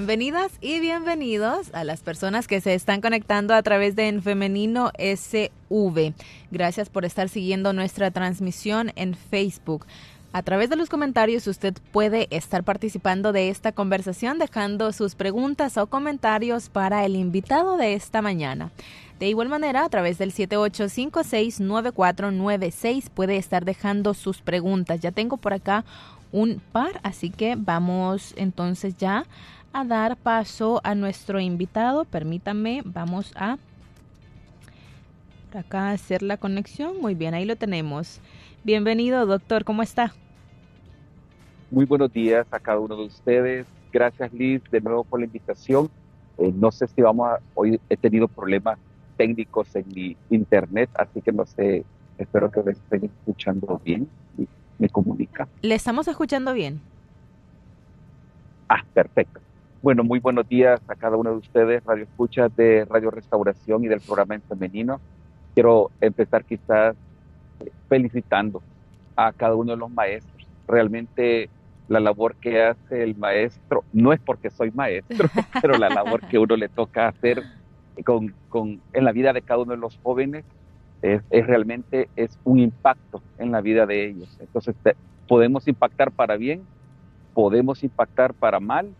Bienvenidas y bienvenidos a las personas que se están conectando a través de En Femenino SV. Gracias por estar siguiendo nuestra transmisión en Facebook. A través de los comentarios usted puede estar participando de esta conversación dejando sus preguntas o comentarios para el invitado de esta mañana. De igual manera, a través del 78569496 puede estar dejando sus preguntas. Ya tengo por acá un par, así que vamos entonces ya a dar paso a nuestro invitado. Permítanme, vamos a por acá hacer la conexión. Muy bien, ahí lo tenemos. Bienvenido, doctor, ¿cómo está? Muy buenos días a cada uno de ustedes. Gracias, Liz, de nuevo por la invitación. Eh, no sé si vamos a, hoy he tenido problemas técnicos en mi internet, así que no sé, espero que me estén escuchando bien y me comunica. Le estamos escuchando bien. Ah, perfecto. Bueno, muy buenos días a cada uno de ustedes, Radio Escucha de Radio Restauración y del programa en femenino. Quiero empezar quizás felicitando a cada uno de los maestros. Realmente la labor que hace el maestro, no es porque soy maestro, pero la labor que uno le toca hacer con, con, en la vida de cada uno de los jóvenes es, es realmente es un impacto en la vida de ellos. Entonces podemos impactar para bien, podemos impactar para mal,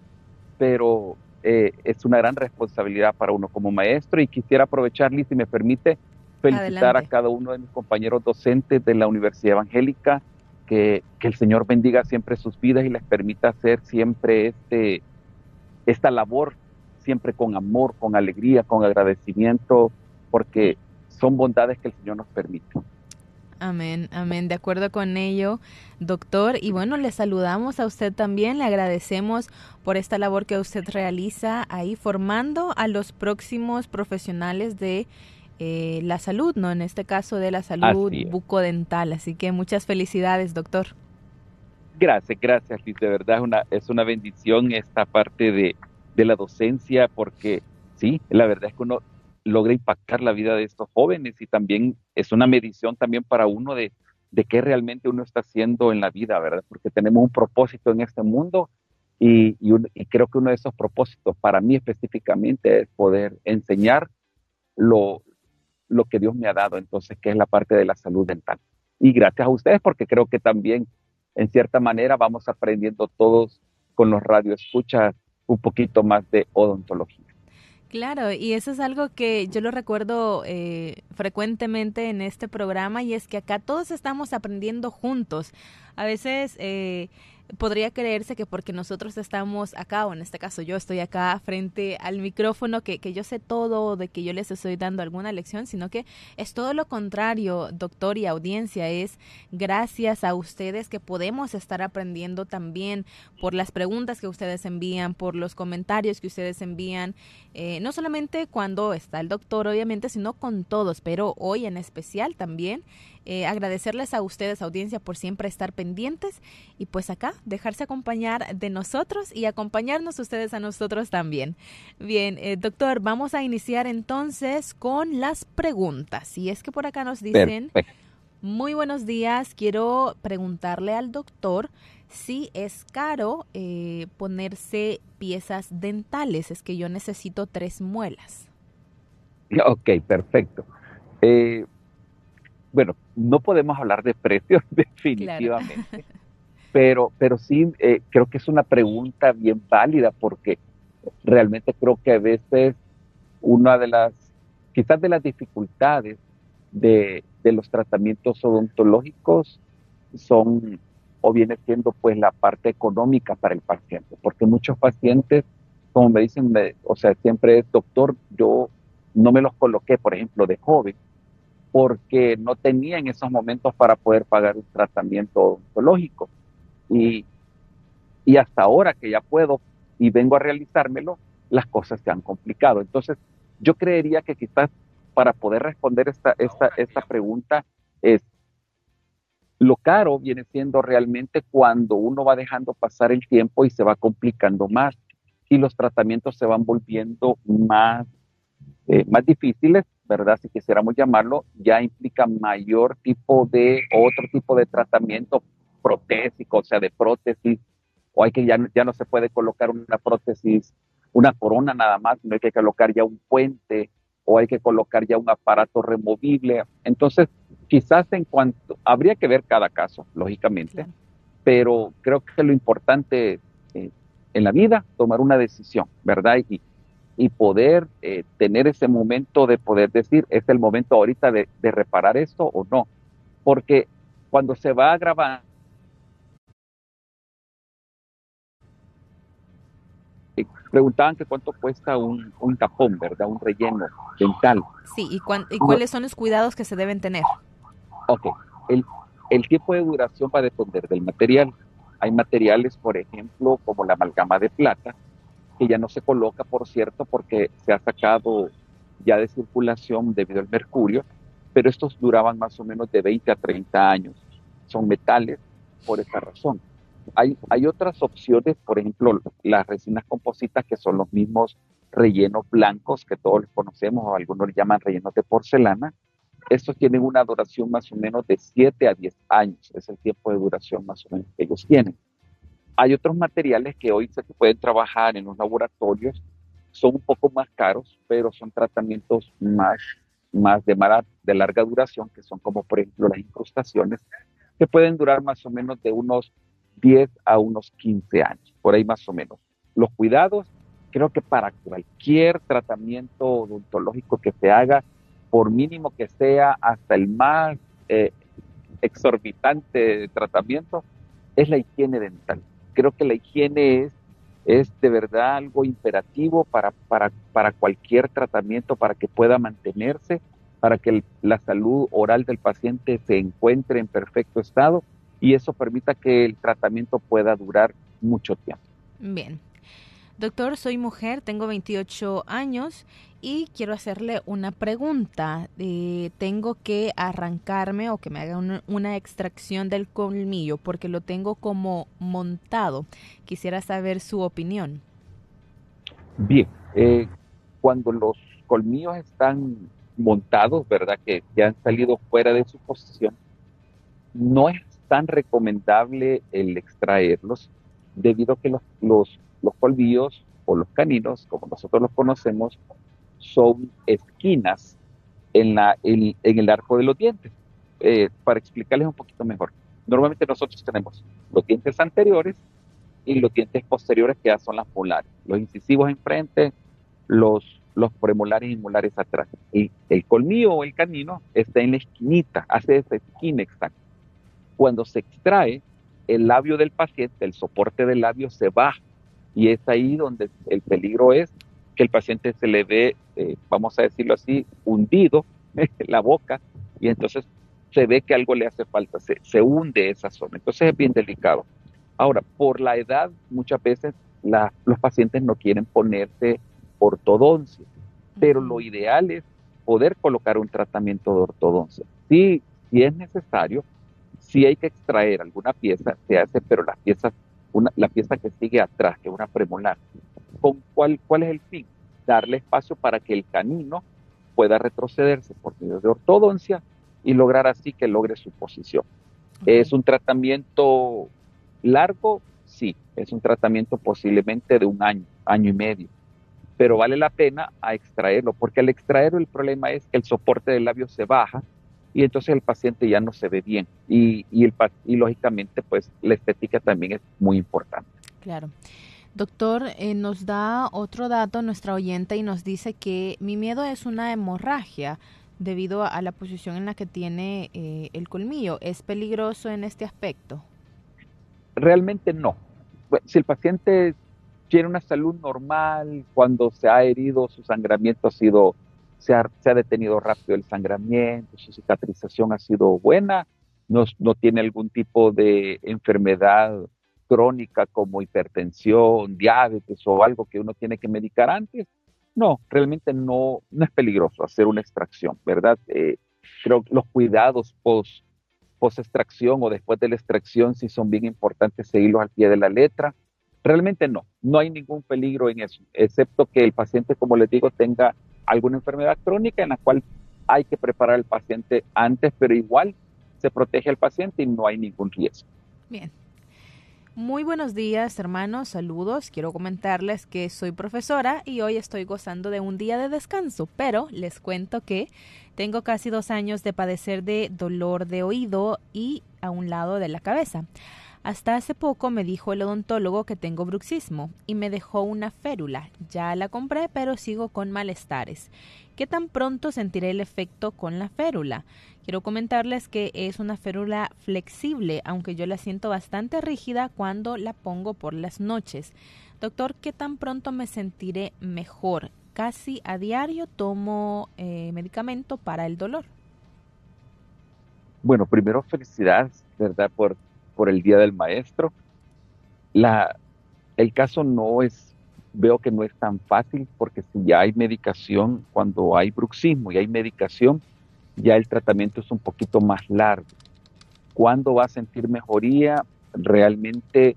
pero eh, es una gran responsabilidad para uno como maestro y quisiera aprovechar, Liz, si me permite, felicitar a cada uno de mis compañeros docentes de la Universidad Evangélica, que, que, el Señor bendiga siempre sus vidas y les permita hacer siempre este, esta labor, siempre con amor, con alegría, con agradecimiento, porque son bondades que el Señor nos permite. Amén, amén. De acuerdo con ello, doctor. Y bueno, le saludamos a usted también. Le agradecemos por esta labor que usted realiza ahí formando a los próximos profesionales de eh, la salud, ¿no? En este caso de la salud bucodental. Así que muchas felicidades, doctor. Gracias, gracias, Liz. De verdad es una, es una bendición esta parte de, de la docencia porque sí, la verdad es que uno logra impactar la vida de estos jóvenes y también es una medición también para uno de, de qué realmente uno está haciendo en la vida, ¿verdad? Porque tenemos un propósito en este mundo y, creo que uno de esos propósitos para mí específicamente es poder enseñar lo, lo que Dios me ha dado, entonces, que es la parte de la salud dental. Y gracias a ustedes porque creo que también, en cierta manera, vamos aprendiendo todos con los radioescuchas un poquito más de odontología. Claro, y eso es algo que yo lo recuerdo eh, frecuentemente en este programa y es que acá todos estamos aprendiendo juntos. A veces eh, podría creerse que porque nosotros estamos acá, o en este caso yo estoy acá frente al micrófono, que, que yo sé todo, de que yo les estoy dando alguna lección, sino que es todo lo contrario, doctor y audiencia, es gracias a ustedes que podemos estar aprendiendo también por las preguntas que ustedes envían, por los comentarios que ustedes envían, eh, no solamente cuando está el doctor, obviamente, sino con todos, pero hoy en especial también eh, agradecerles a ustedes, audiencia, por siempre estar pendientes y pues acá dejarse acompañar de nosotros y acompañarnos ustedes a nosotros también. Bien, eh, doctor, vamos a iniciar entonces con las preguntas. Y es que por acá nos dicen, muy buenos días, quiero preguntarle al doctor si es caro eh, ponerse piezas dentales, es que yo necesito tres muelas. Ok, perfecto. Eh, bueno, no podemos hablar de precios definitivamente, pero, pero sí eh, creo que es una pregunta bien válida porque realmente creo que a veces una de las, quizás de las dificultades de, los tratamientos odontológicos son o viene siendo pues la parte económica para el paciente, porque muchos pacientes, como me dicen, o sea, siempre es, doctor, yo no me los coloqué, por ejemplo, de joven, porque no tenía en esos momentos para poder pagar un tratamiento odontológico. Y, y hasta ahora que ya puedo y vengo a realizármelo, las cosas se han complicado. Entonces, yo creería que quizás para poder responder esta, esta, esta pregunta es, Lo caro viene siendo realmente cuando uno va dejando pasar el tiempo y se va complicando más y los tratamientos se van volviendo más, eh, más difíciles, ¿verdad? Si quisiéramos llamarlo, ya implica mayor tipo de, otro tipo de tratamiento protésico, o sea, de prótesis, o hay que ya, ya no se puede colocar una prótesis, una corona nada más, sino hay que colocar ya un puente o hay que colocar ya un aparato removible. Entonces, quizás en cuanto, habría que ver cada caso, lógicamente, pero creo que lo importante eh, en la vida, tomar una decisión, ¿verdad? Y, y poder eh, tener ese momento de poder decir, es el momento ahorita de, de reparar esto o no. Porque cuando se va a preguntaban que cuánto cuesta un, un tapón, ¿verdad? Un relleno dental. Sí, ¿y, ¿y cuáles son los cuidados que se deben tener? Ok, el, el tiempo de duración va a depender del material. Hay materiales, por ejemplo, como la amalgama de plata, que ya no se coloca, por cierto, porque se ha sacado ya de circulación debido al mercurio, pero estos duraban más o menos de 20 a 30 años. Son metales por esa razón. Hay, otras opciones, por ejemplo, las resinas compositas, que son los mismos rellenos blancos que todos conocemos, o algunos llaman rellenos de porcelana, estos tienen una duración más o menos de 7 a 10 años, es el tiempo de duración más o menos que ellos tienen. Hay otros materiales que hoy se pueden trabajar en los laboratorios, son un poco más caros, pero son tratamientos más, más de, de larga duración, que son como por ejemplo las incrustaciones, que pueden durar más o menos de unos 10 a unos 15 años, por ahí más o menos. Los cuidados, creo que para cualquier tratamiento odontológico que se haga, por mínimo que sea, hasta el más eh, exorbitante tratamiento, es la higiene dental. Creo que la higiene es, es de verdad algo imperativo para, para, para cualquier tratamiento, para que pueda mantenerse, para que la salud oral del paciente se encuentre en perfecto estado y eso permita que el tratamiento pueda durar mucho tiempo. Bien. Doctor, soy mujer, tengo 28 años y quiero hacerle una pregunta. Eh, tengo que arrancarme o que me haga una, extracción del colmillo porque lo tengo como montado. Quisiera saber su opinión. Bien, eh, cuando los colmillos están montados, ¿verdad? Que ya han salido fuera de su posición, no es tan recomendable el extraerlos debido a que los, los los colmillos o los caninos, como nosotros los conocemos, son esquinas en, la, en, el arco de los dientes. Eh, para explicarles un poquito mejor, normalmente nosotros tenemos los dientes anteriores y los dientes posteriores que ya son las molares, los incisivos enfrente, los, los premolares y molares atrás. Y el colmillo o el canino está en la esquinita, hace esa esquina exacta. Cuando se extrae, el labio del paciente, el soporte del labio se baja y es ahí donde el peligro es que el paciente se le ve, eh, vamos a decirlo así, hundido la boca y entonces se ve que algo le hace falta, se, hunde esa zona. Entonces es bien delicado. Ahora, por la edad, muchas veces los pacientes no quieren ponerse ortodoncia, pero lo ideal es poder colocar un tratamiento de ortodoncia. Si, si es necesario, si hay que extraer alguna pieza, se hace, pero las piezas la pieza que sigue atrás, que es una premolar. ¿Con cuál, ¿Cuál es el fin? Darle espacio para que el canino pueda retrocederse por medio de ortodoncia y lograr así que logre su posición. ¿Es un tratamiento largo? Sí, es un tratamiento posiblemente de un año, año y medio, pero vale la pena a extraerlo, porque al extraerlo el problema es que el soporte del labio se baja y entonces el paciente ya no se ve bien y, y, el, y lógicamente pues la estética también es muy importante. Claro. Doctor, eh, nos da otro dato nuestra oyente y nos dice que mi miedo es una hemorragia debido a, la posición en la que tiene eh, el colmillo. ¿Es peligroso en este aspecto? Realmente no. Si el paciente tiene una salud normal, cuando se ha herido, su sangramiento ha sido se ha, detenido rápido el sangramiento, su cicatrización ha sido buena, no, no tiene algún tipo de enfermedad crónica como hipertensión, diabetes o algo que uno tiene que medicar antes, no, realmente no, no es peligroso hacer una extracción, ¿verdad? Eh, creo que los cuidados post, post-extracción o después de la extracción, si son bien importantes seguirlos al pie de la letra. Realmente no, no hay ningún peligro en eso, excepto que el paciente, como les digo, tenga alguna enfermedad crónica en la cual hay que preparar al paciente antes, pero igual se protege al paciente y no hay ningún riesgo. Bien. Muy buenos días, hermanos. Saludos. Quiero comentarles que soy profesora y hoy estoy gozando de un día de descanso, pero les cuento que tengo casi dos años de padecer de dolor de oído y a un lado de la cabeza. Hasta hace poco me dijo el odontólogo que tengo bruxismo y me dejó una férula. Ya la compré, pero sigo con malestares. ¿Qué tan pronto sentiré el efecto con la férula? Quiero comentarles que es una férula flexible, aunque yo la siento bastante rígida cuando la pongo por las noches. Doctor, ¿qué tan pronto me sentiré mejor? Casi a diario tomo eh, medicamento para el dolor. Bueno, primero felicidades, ¿verdad? Por por el Día del Maestro. La, el caso no es, veo que no es tan fácil porque si ya hay medicación, cuando hay bruxismo y hay medicación, ya el tratamiento es un poquito más largo. ¿Cuándo va a sentir mejoría? Realmente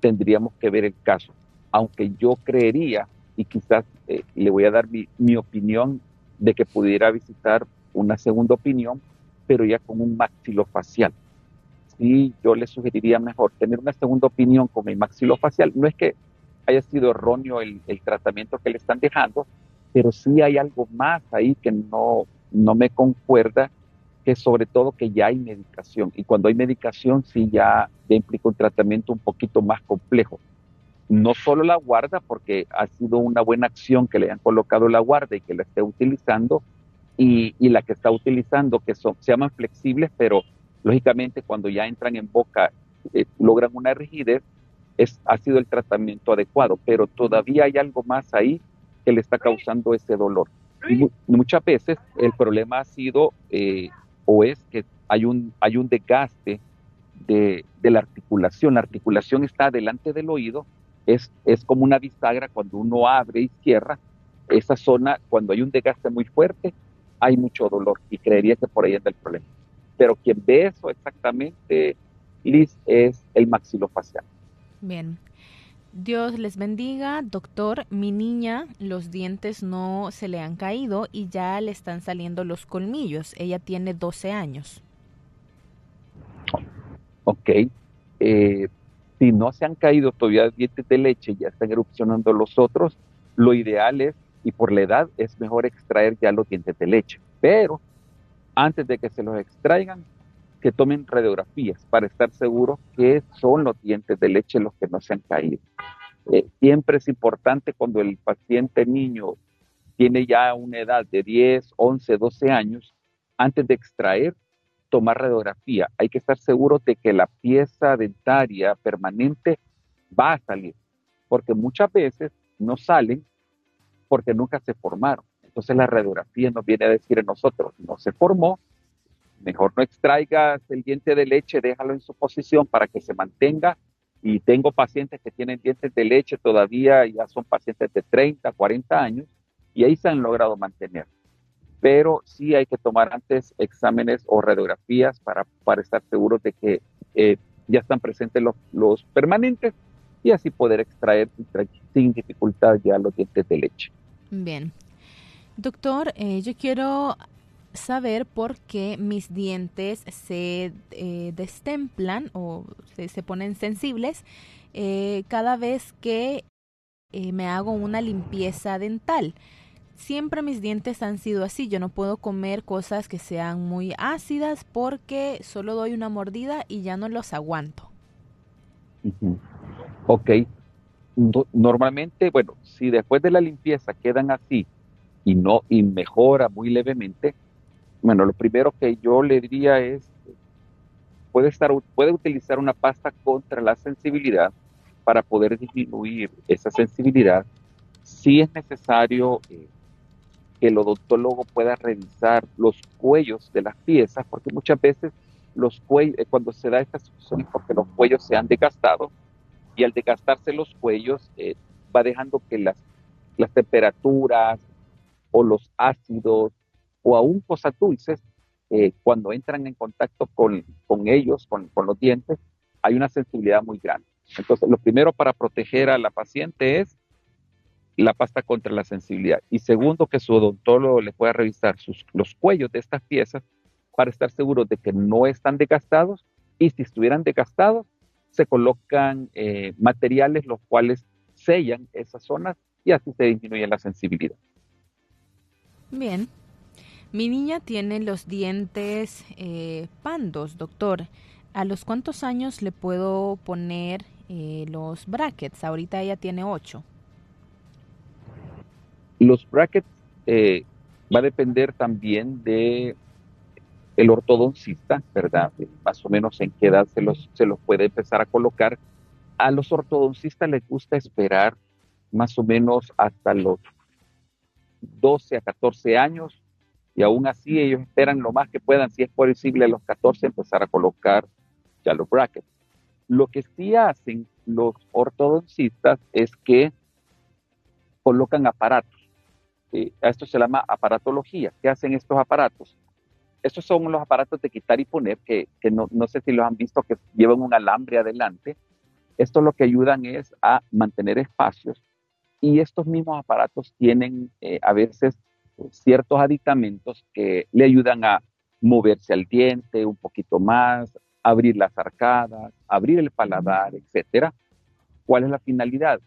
tendríamos que ver el caso. Aunque yo creería, y quizás eh, le voy a dar mi, mi opinión de que pudiera visitar una segunda opinión, pero ya con un maxilofacial sí yo le sugeriría mejor tener una segunda opinión con el maxilofacial. No es que haya sido erróneo el, tratamiento que le están dejando, pero sí hay algo más ahí que no, me concuerda, que sobre todo que ya hay medicación. Y cuando hay medicación sí ya, implica un tratamiento un poquito más complejo. No solo la guarda, porque ha sido una buena acción que le han colocado la guarda y que la esté utilizando, y, y la que está utilizando, que son, se llaman flexibles, pero Lógicamente, cuando ya entran en boca, eh, logran una rigidez, ha sido el tratamiento adecuado, pero todavía hay algo más ahí que le está causando ese dolor. Muchas veces el problema ha sido eh, o es que hay un, hay un desgaste de, de, la articulación. La articulación está delante del oído, es, es como una bisagra cuando uno abre y cierra. Esa zona, cuando hay un desgaste muy fuerte, hay mucho dolor y creería que por ahí anda el problema pero quien ve eso exactamente, Liz, es el maxilofacial. Bien. Dios les bendiga, doctor. Mi niña, los dientes no se le han caído y ya le están saliendo los colmillos. Ella tiene 12 años. Ok. Eh, si no se han caído todavía dientes de leche y ya están erupcionando los otros, lo ideal es, y por la edad, es mejor extraer ya los dientes de leche. Pero antes de que se los extraigan, que tomen radiografías para estar seguros que son los dientes de leche los que no se han caído. Eh, siempre es importante cuando el paciente niño tiene ya una edad de 10, 11, 12 años, antes de extraer, tomar radiografía. Hay que estar seguro de que la pieza dentaria permanente va a salir, porque muchas veces no salen porque nunca se formaron. Entonces la radiografía nos viene a decir a nosotros, no se formó, mejor no extraigas el diente de leche, déjalo en su posición para que se mantenga. Y tengo pacientes que tienen dientes de leche todavía, ya son pacientes de 30, 40 años, y ahí se han logrado mantener. Pero sí hay que tomar antes exámenes o radiografías para, para estar seguros de que eh, ya están presentes los, los permanentes y así poder extraer sin dificultad ya los dientes de leche. Bien, Doctor, eh, yo quiero saber por qué mis dientes se eh, destemplan o se, ponen sensibles eh, cada vez que me hago una limpieza dental. Siempre mis dientes han sido así. Yo no puedo comer cosas que sean muy ácidas porque solo doy una mordida y ya no los aguanto. Ok. normalmente, bueno, si después de la limpieza quedan así y no y mejora muy levemente, bueno, lo primero que yo le diría es puede estar puede utilizar una pasta contra la sensibilidad para poder disminuir esa sensibilidad. Si es necesario eh, que el odontólogo pueda revisar los cuellos de las piezas, porque muchas veces los cuellos, eh, cuando se da esta situación es porque los cuellos se han desgastado y al desgastarse los cuellos eh, va dejando que las, las temperaturas, o los ácidos o aún cosas dulces eh, cuando entran en contacto con, con ellos, con, con los dientes, hay una sensibilidad muy grande. Entonces, lo primero para proteger a la paciente es la pasta contra la sensibilidad. Y segundo, que su odontólogo le pueda revisar sus, los cuellos de estas piezas para estar seguros de que no están desgastados y si estuvieran desgastados, se colocan eh, materiales los cuales sellan esas zonas y así se disminuye la sensibilidad. Bien. Mi niña tiene los dientes eh, pandos, doctor. ¿A los cuántos años le puedo poner eh, los brackets? Ahorita ella tiene ocho. Los brackets eh, va a depender también de el ortodoncista, ¿verdad? Más o menos en qué edad se los, se los puede empezar a colocar. A los ortodoncistas les gusta esperar más o menos hasta los 12 a 14 años y aún así ellos esperan lo más que puedan, si es posible a los 14 empezar a colocar ya los brackets. Lo que sí hacen los ortodoncistas es que colocan aparatos. Eh, a esto se llama aparatología. ¿Qué hacen estos aparatos? Estos son los aparatos de quitar y poner, que, no, sé si los han visto, que llevan un alambre adelante. Esto lo que ayudan es a mantener espacios y estos mismos aparatos tienen eh, a veces ciertos aditamentos que le ayudan a moverse al diente un poquito más, abrir las arcadas, abrir el paladar, etcétera. ¿Cuál es la finalidad?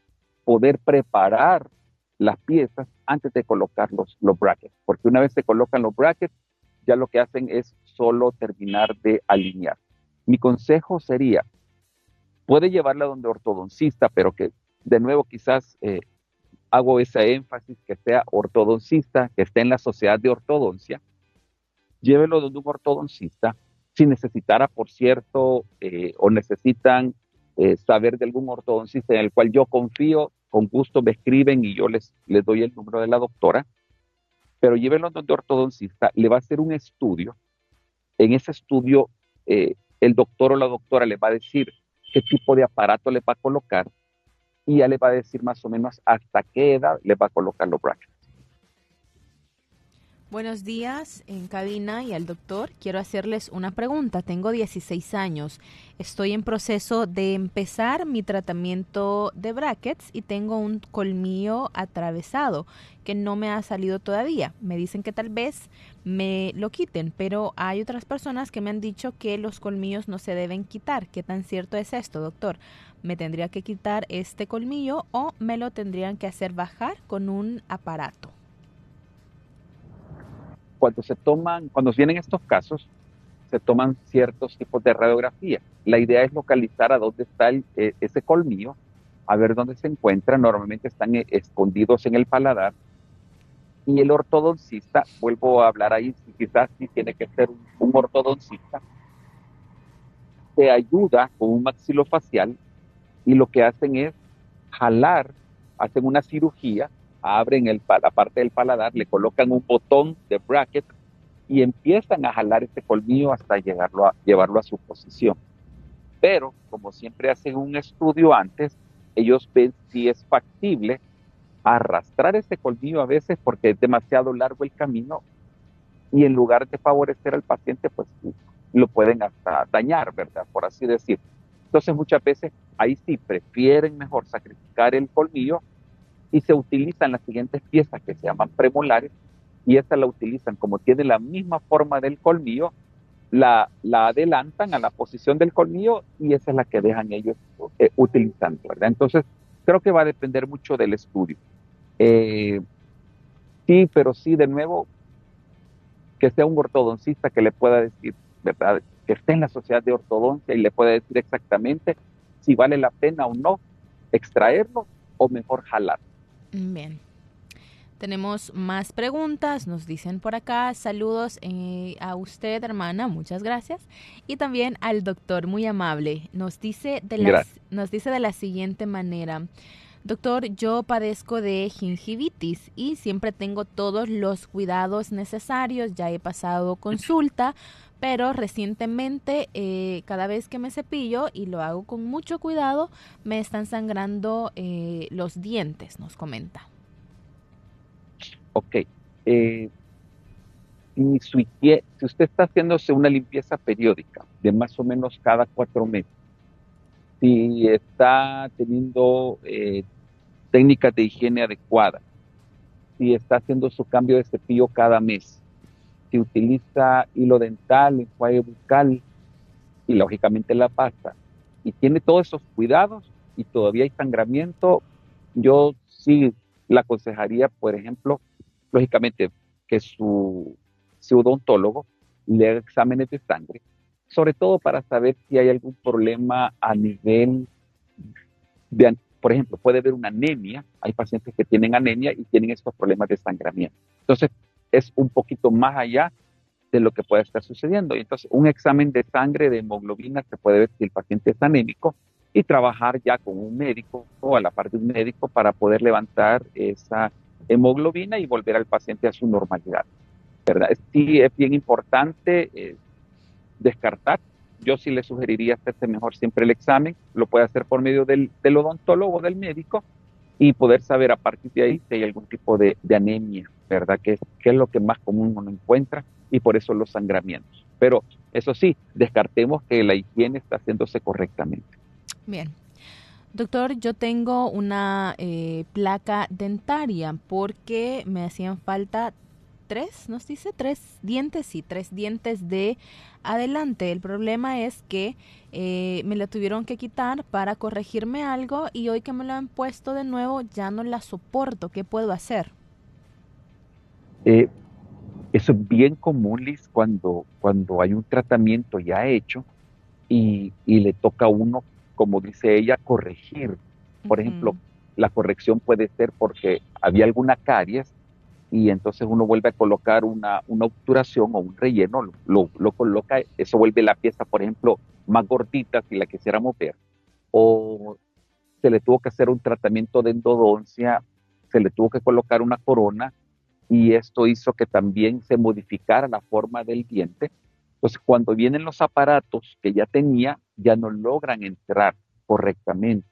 Poder preparar las piezas antes de colocar los, los brackets, porque una vez se colocan los brackets, ya lo que hacen es solo terminar de alinear. Mi consejo sería, puede llevarla donde ortodoncista, pero que de nuevo quizás eh, hago ese énfasis, que sea ortodoncista, que esté en la sociedad de ortodoncia, llévelo donde un ortodoncista, si necesitara, por cierto, eh, o necesitan eh, saber de algún ortodoncista en el cual yo confío, con gusto me escriben y yo les, les doy el número de la doctora, pero llévenlo donde ortodoncista, le va a hacer un estudio. En ese estudio, eh, el doctor o la doctora le va a decir qué tipo de aparato le va a colocar y ya le va a decir más o menos hasta qué edad le va a colocar los brackets. Buenos días en cabina y al doctor. Quiero hacerles una pregunta. Tengo 16 años. Estoy en proceso de empezar mi tratamiento de brackets y tengo un colmillo atravesado que no me ha salido todavía. Me dicen que tal vez me lo quiten, pero hay otras personas que me han dicho que los colmillos no se deben quitar. ¿Qué tan cierto es esto, doctor? ¿Me tendría que quitar este colmillo o me lo tendrían que hacer bajar con un aparato? cuando se toman, cuando vienen estos casos, se toman ciertos tipos de radiografía. La idea es localizar a dónde está eh, ese colmillo, a ver dónde se encuentra. Normalmente están eh, escondidos en el paladar. Y el ortodoncista, vuelvo a hablar ahí, quizás sí tiene que ser un, un ortodoncista, te ayuda con un maxilofacial y lo que hacen es jalar, hacen una cirugía abren el, la parte del paladar, le colocan un botón de bracket y empiezan a jalar ese colmillo hasta llevarlo a su posición. Pero, como siempre hacen un estudio antes, ellos ven si es factible arrastrar ese colmillo a veces porque es demasiado largo el camino y en lugar de favorecer al paciente, pues lo pueden hasta dañar, ¿verdad? Por así decir. Entonces muchas veces ahí sí prefieren mejor sacrificar el colmillo y se utilizan las siguientes piezas que se llaman premolares y esta la utilizan como tiene la misma forma del colmillo, la, la adelantan a la posición del colmillo y esa es la que dejan ellos eh, utilizando, ¿verdad? Entonces, creo que va a depender mucho del estudio. Eh, sí, pero sí, de nuevo, que sea un ortodoncista que le pueda decir, ¿verdad? Que esté en la sociedad de ortodoncia y le pueda decir exactamente si vale la pena o no extraerlo o mejor jalar. Bien. Tenemos más preguntas, nos dicen por acá, saludos eh, a usted hermana, muchas gracias, y también al doctor, muy amable, nos dice de la, nos dice de la siguiente manera, doctor, yo padezco de gingivitis y siempre tengo todos los cuidados necesarios, ya he pasado consulta, pero recientemente eh, cada vez que me cepillo y lo hago con mucho cuidado, me están sangrando eh, los dientes, nos comenta. Ok. Eh, si, usted está haciéndose una limpieza periódica de más o menos cada cuatro meses, si está teniendo eh, técnicas de higiene adecuadas, si está haciendo su cambio de cepillo cada mes, si utiliza hilo dental, enjuague bucal y lógicamente la pasta, y tiene todos esos cuidados y todavía hay sangramiento, yo sí le aconsejaría, por ejemplo, lógicamente que su, su odontólogo le haga exámenes de sangre, sobre todo para saber si hay algún problema a nivel de, por ejemplo, puede haber una anemia, hay pacientes que tienen anemia y tienen estos problemas de sangramiento. Entonces, es un poquito más allá de lo que puede estar sucediendo. Y entonces, un examen de sangre de hemoglobina se puede ver si el paciente es anémico y trabajar ya con un médico o a la par de un médico para poder levantar esa hemoglobina y volver al paciente a su normalidad. ¿verdad? Sí es bien importante eh, descartar. Yo sí le sugeriría hacerse mejor siempre el examen, lo puede hacer por medio del, del odontólogo o del médico y poder saber a partir de ahí si hay algún tipo de, anemia, ¿verdad? Que, es lo que más común uno encuentra y por eso los sangramientos. Pero eso sí, descartemos que la higiene está haciéndose correctamente. Bien. Doctor, yo tengo una eh, placa dentaria porque me hacían falta tres, nos dice tres dientes y tres dientes de adelante. El problema es que eh, me la tuvieron que quitar para corregirme algo y hoy que me lo han puesto de nuevo ya no la soporto. ¿Qué puedo hacer? Eh, eso es bien común, Liz, cuando, cuando hay un tratamiento ya hecho y, y le toca a uno, como dice ella, corregir. Por ejemplo, la corrección puede ser porque había alguna caries y entonces uno vuelve a colocar una, una obturación o un relleno, lo, lo, coloca, eso vuelve la pieza, por ejemplo, más gordita si la quisiéramos ver. O se le tuvo que hacer un tratamiento de endodoncia, se le tuvo que colocar una corona y esto hizo que también se modificara la forma del diente. Entonces, cuando vienen los aparatos que ya tenía, ya no logran entrar correctamente.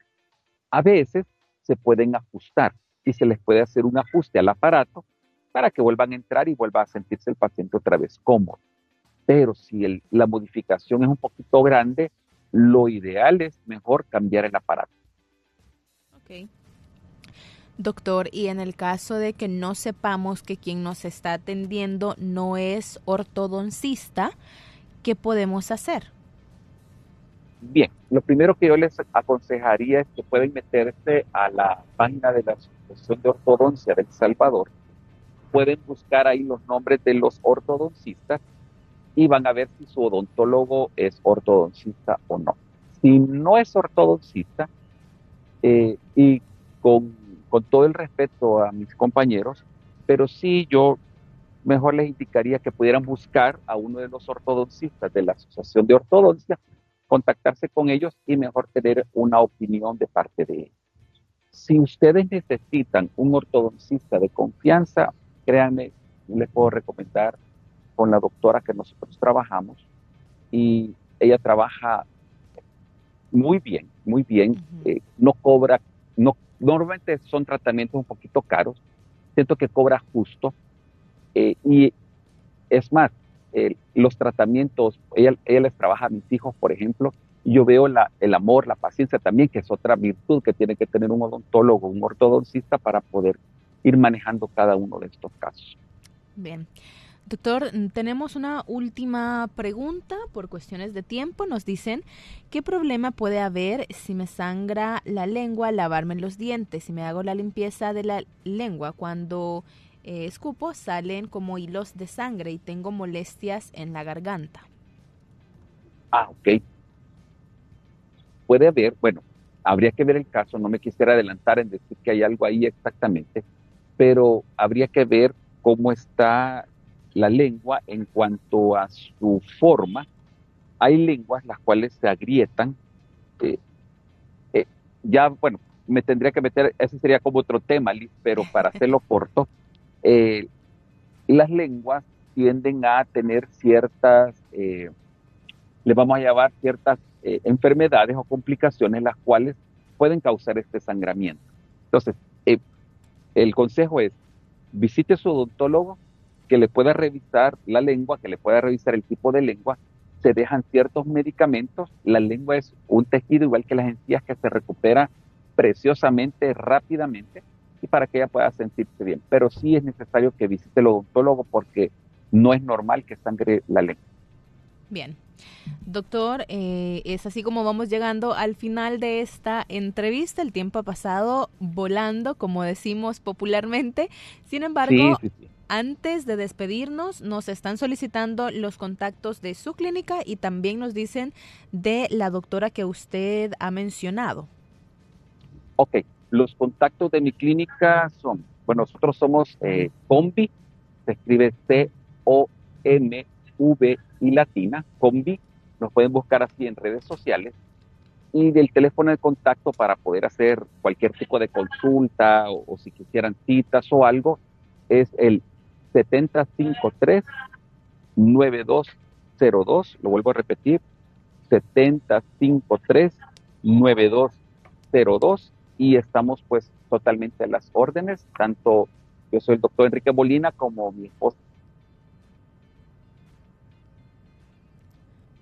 A veces se pueden ajustar y se les puede hacer un ajuste al aparato para que vuelvan a entrar y vuelva a sentirse el paciente otra vez cómodo. Pero si la modificación es un poquito grande, lo ideal es mejor cambiar el aparato. Ok. Doctor, y en el caso de que no sepamos que quien nos está atendiendo no es ortodoncista, ¿qué podemos hacer? Bien, lo primero que yo les aconsejaría es que pueden meterse a la página de la Asociación de Ortodoncia del Salvador pueden buscar ahí los nombres de los ortodoncistas y van a ver si su odontólogo es ortodoncista o no. Si no es ortodoncista, eh, y con, con, todo el respeto a mis compañeros, pero sí yo mejor les indicaría que pudieran buscar a uno de los ortodoncistas de la Asociación de Ortodoncia, contactarse con ellos y mejor tener una opinión de parte de ellos. Si ustedes necesitan un ortodoncista de confianza, créanme, les puedo recomendar con la doctora que nosotros trabajamos y ella trabaja muy bien, muy bien, eh, no cobra, no, normalmente son tratamientos un poquito caros, siento que cobra justo eh, y es más, los tratamientos, ella, ella, les trabaja a mis hijos, por ejemplo, y yo veo la, el amor, la paciencia también, que es otra virtud que tiene que tener un odontólogo, un ortodoncista para poder ir manejando cada uno de estos casos. Bien. Doctor, tenemos una última pregunta por cuestiones de tiempo. Nos dicen, ¿qué problema puede haber si me sangra la lengua lavarme los dientes? Si me hago la limpieza de la lengua, cuando eh, escupo salen como hilos de sangre y tengo molestias en la garganta. Ah, ok. Puede haber, bueno, habría que ver el caso, no me quisiera adelantar en decir que hay algo ahí exactamente, pero habría que ver cómo está la lengua en cuanto a su forma. Hay lenguas las cuales se agrietan. Eh, eh, ya, bueno, me tendría que meter, ese sería como otro tema, Liz, pero para hacerlo corto, eh, las lenguas tienden a tener ciertas, le vamos a llamar ciertas enfermedades o complicaciones las cuales pueden causar este sangramiento. Entonces, el consejo es, visite su odontólogo que le pueda revisar la lengua, que le pueda revisar el tipo de lengua, se dejan ciertos medicamentos. La lengua es un tejido igual que las encías que se recupera preciosamente, rápidamente, y para que ella pueda sentirse bien. Pero sí es necesario que visite el odontólogo porque no es normal que sangre la lengua. Bien. Doctor, eh, es así como vamos llegando al final de esta entrevista. El tiempo ha pasado volando, como decimos popularmente. Sin embargo, antes de despedirnos, nos están solicitando los contactos de su clínica y también nos dicen de la doctora que usted ha mencionado. Ok, los contactos de mi clínica son, bueno, nosotros somos eh, Combi, se escribe C-O-M-V y latina, Combi, nos pueden buscar así en redes sociales y del teléfono de contacto para poder hacer cualquier tipo de consulta o, si quisieran citas o algo es el 7053 9202, lo vuelvo a repetir, 7053 9202 y estamos pues totalmente a las órdenes, tanto yo soy el doctor Enrique Molina como mi esposa.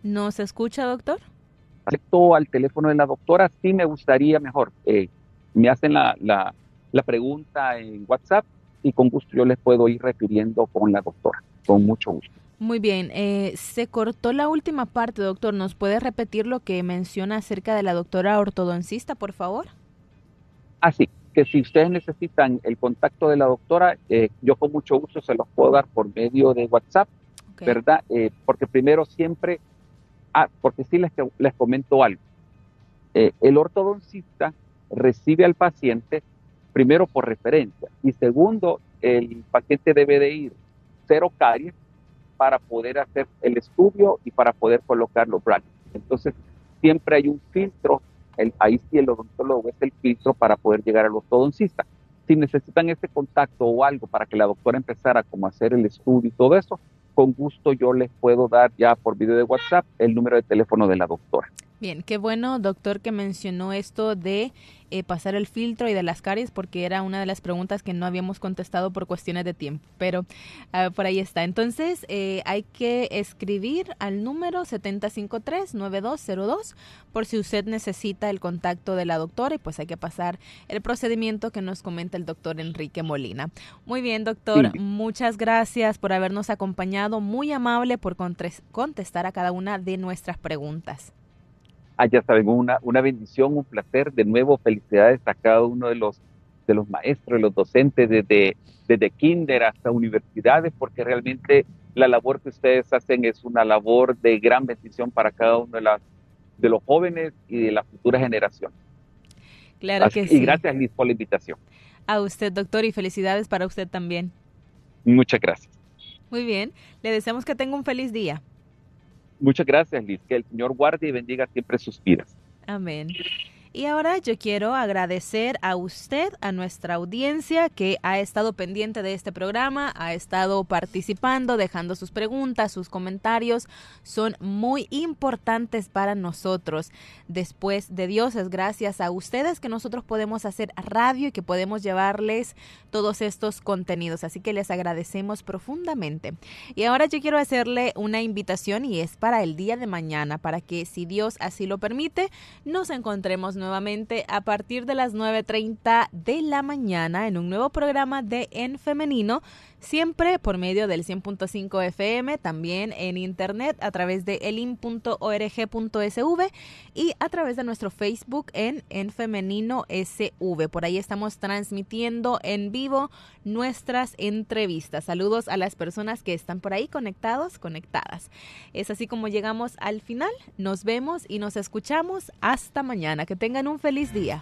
¿No se escucha, doctor? Acepto al teléfono de la doctora, sí me gustaría mejor. Eh, me hacen la, la, la pregunta en WhatsApp y con gusto yo les puedo ir refiriendo con la doctora, con mucho gusto. Muy bien, eh, se cortó la última parte, doctor. ¿Nos puede repetir lo que menciona acerca de la doctora ortodoncista, por favor? Así que si ustedes necesitan el contacto de la doctora, eh, yo con mucho gusto se los puedo dar por medio de WhatsApp, ¿verdad? Eh, porque primero siempre, ah, porque sí les, les comento algo. el ortodoncista recibe al paciente primero por referencia y segundo, el paciente debe de ir cero caries para poder hacer el estudio y para poder colocar los brackets. Entonces, siempre hay un filtro, el, ahí sí el odontólogo es el filtro para poder llegar al ortodoncista. Si necesitan ese contacto o algo para que la doctora empezara como a hacer el estudio y todo eso, con gusto yo les puedo dar ya por video de WhatsApp el número de teléfono de la doctora. Bien, qué bueno, doctor, que mencionó esto de eh, pasar el filtro y de las caries, porque era una de las preguntas que no habíamos contestado por cuestiones de tiempo, pero ah, por ahí está. Entonces, eh, hay que escribir al número 753-9202 por si usted necesita el contacto de la doctora y pues hay que pasar el procedimiento que nos comenta el doctor Enrique Molina. Muy bien, doctor, muchas gracias por habernos acompañado, muy amable por contestar a cada una de nuestras preguntas. Ah, ya saben, una, una bendición, un placer. De nuevo, felicidades a cada uno de los, de los maestros, de los docentes, desde, desde kinder hasta universidades, porque realmente la labor que ustedes hacen es una labor de gran bendición para cada uno de, las, de los jóvenes y de la futura generación. Claro que sí. Y gracias, Liz, por la invitación. A usted, doctor, y felicidades para usted también. Muchas gracias. Muy bien, le deseamos que tenga un feliz día. Muchas gracias, Liz. Que el Señor guarde y bendiga siempre sus vidas. Amén. Y ahora yo quiero agradecer a usted, a nuestra audiencia que ha estado pendiente de este programa, ha estado participando, dejando sus preguntas, sus comentarios. Son muy importantes para nosotros. Después de Dios, es gracias a ustedes que nosotros podemos hacer radio y que podemos llevarles todos estos contenidos. Así que les agradecemos profundamente. Y ahora yo quiero hacerle una invitación y es para el día de mañana, para que si Dios así lo permite, nos encontremos nuevamente a partir de las 9.30 de la mañana en un nuevo programa de En Femenino, siempre por medio del 100.5 FM, también en internet a través de elin.org.sv y a través de nuestro Facebook en En Femenino SV. Por ahí estamos transmitiendo en vivo nuestras entrevistas. Saludos a las personas que están por ahí conectados, conectadas. Es así como llegamos al final. Nos vemos y nos escuchamos hasta mañana. Que tengan un feliz día.